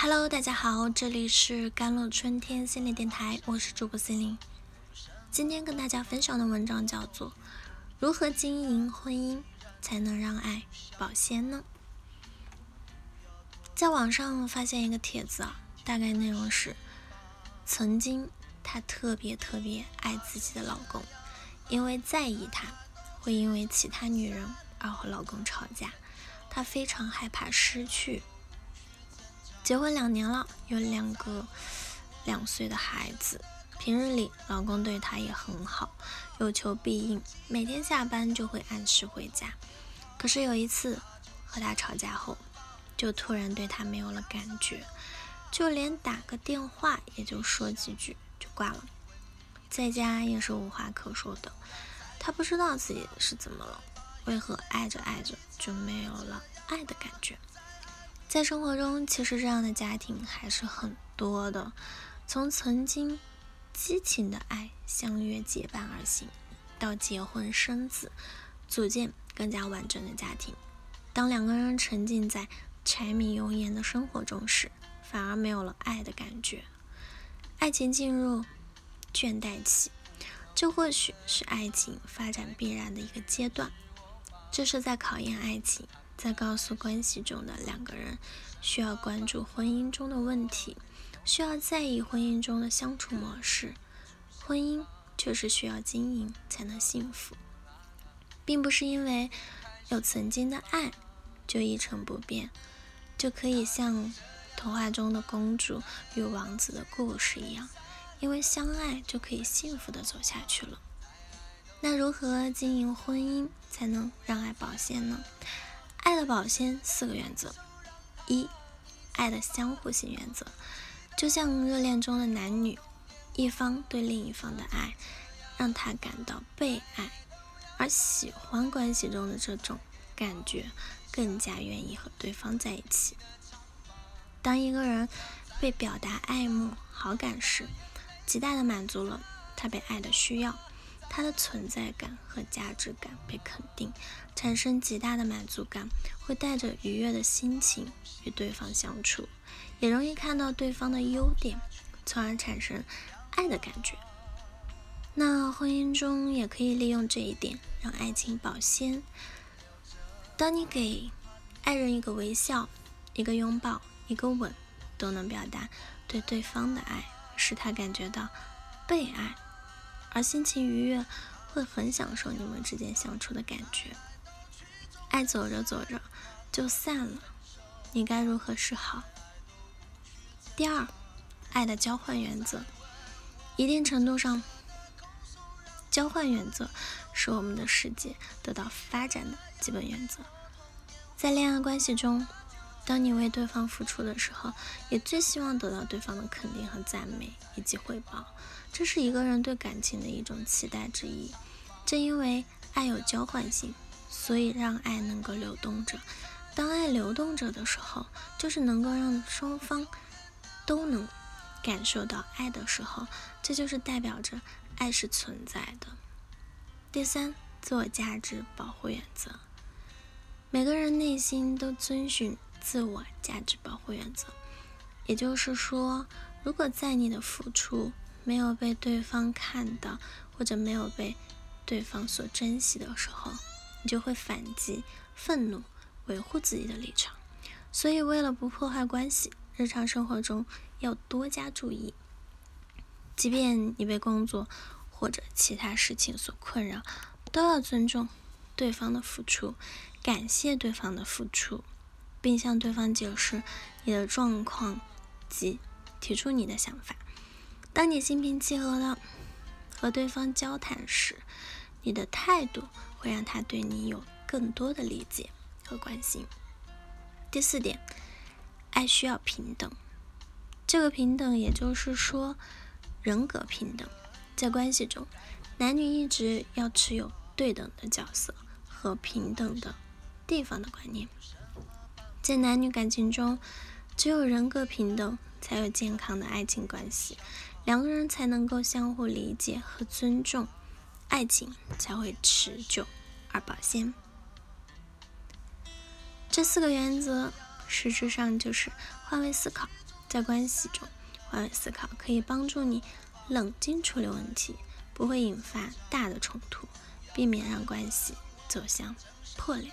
Hello，大家好，这里是甘露春天心理电台，我是主播心灵。今天跟大家分享的文章叫做《如何经营婚姻才能让爱保鲜》呢？在网上发现一个帖子啊，大概内容是：曾经她特别特别爱自己的老公，因为在意他，会因为其他女人而和老公吵架，她非常害怕失去。结婚两年了，有两个两岁的孩子。平日里，老公对她也很好，有求必应，每天下班就会按时回家。可是有一次和他吵架后，就突然对他没有了感觉，就连打个电话也就说几句就挂了，在家也是无话可说的。他不知道自己是怎么了，为何爱着爱着就没有了爱的感觉？在生活中，其实这样的家庭还是很多的。从曾经激情的爱相约结伴而行，到结婚生子，组建更加完整的家庭。当两个人沉浸在柴米油盐的生活中时，反而没有了爱的感觉。爱情进入倦怠期，这或许是爱情发展必然的一个阶段。这是在考验爱情。在告诉关系中的两个人，需要关注婚姻中的问题，需要在意婚姻中的相处模式。婚姻就是需要经营才能幸福，并不是因为有曾经的爱就一成不变，就可以像童话中的公主与王子的故事一样，因为相爱就可以幸福的走下去了。那如何经营婚姻才能让爱保鲜呢？爱的保鲜四个原则：一、爱的相互性原则，就像热恋中的男女，一方对另一方的爱，让他感到被爱，而喜欢关系中的这种感觉，更加愿意和对方在一起。当一个人被表达爱慕、好感时，极大的满足了他被爱的需要。他的存在感和价值感被肯定，产生极大的满足感，会带着愉悦的心情与对方相处，也容易看到对方的优点，从而产生爱的感觉。那婚姻中也可以利用这一点，让爱情保鲜。当你给爱人一个微笑、一个拥抱、一个吻，都能表达对对方的爱，使他感觉到被爱。而心情愉悦，会很享受你们之间相处的感觉。爱走着走着就散了，你该如何是好？第二，爱的交换原则，一定程度上，交换原则是我们的世界得到发展的基本原则。在恋爱关系中，当你为对方付出的时候，也最希望得到对方的肯定和赞美以及回报。这是一个人对感情的一种期待之一。正因为爱有交换性，所以让爱能够流动着。当爱流动着的时候，就是能够让双方都能感受到爱的时候，这就是代表着爱是存在的。第三，自我价值保护原则。每个人内心都遵循自我价值保护原则，也就是说，如果在你的付出，没有被对方看到，或者没有被对方所珍惜的时候，你就会反击、愤怒，维护自己的立场。所以，为了不破坏关系，日常生活中要多加注意。即便你被工作或者其他事情所困扰，都要尊重对方的付出，感谢对方的付出，并向对方解释你的状况及提出你的想法。当你心平气和的和对方交谈时，你的态度会让他对你有更多的理解和关心。第四点，爱需要平等。这个平等，也就是说人格平等，在关系中，男女一直要持有对等的角色和平等的地方的观念。在男女感情中，只有人格平等，才有健康的爱情关系。两个人才能够相互理解和尊重，爱情才会持久而保鲜。这四个原则实质上就是换位思考，在关系中换位思考，可以帮助你冷静处理问题，不会引发大的冲突，避免让关系走向破裂。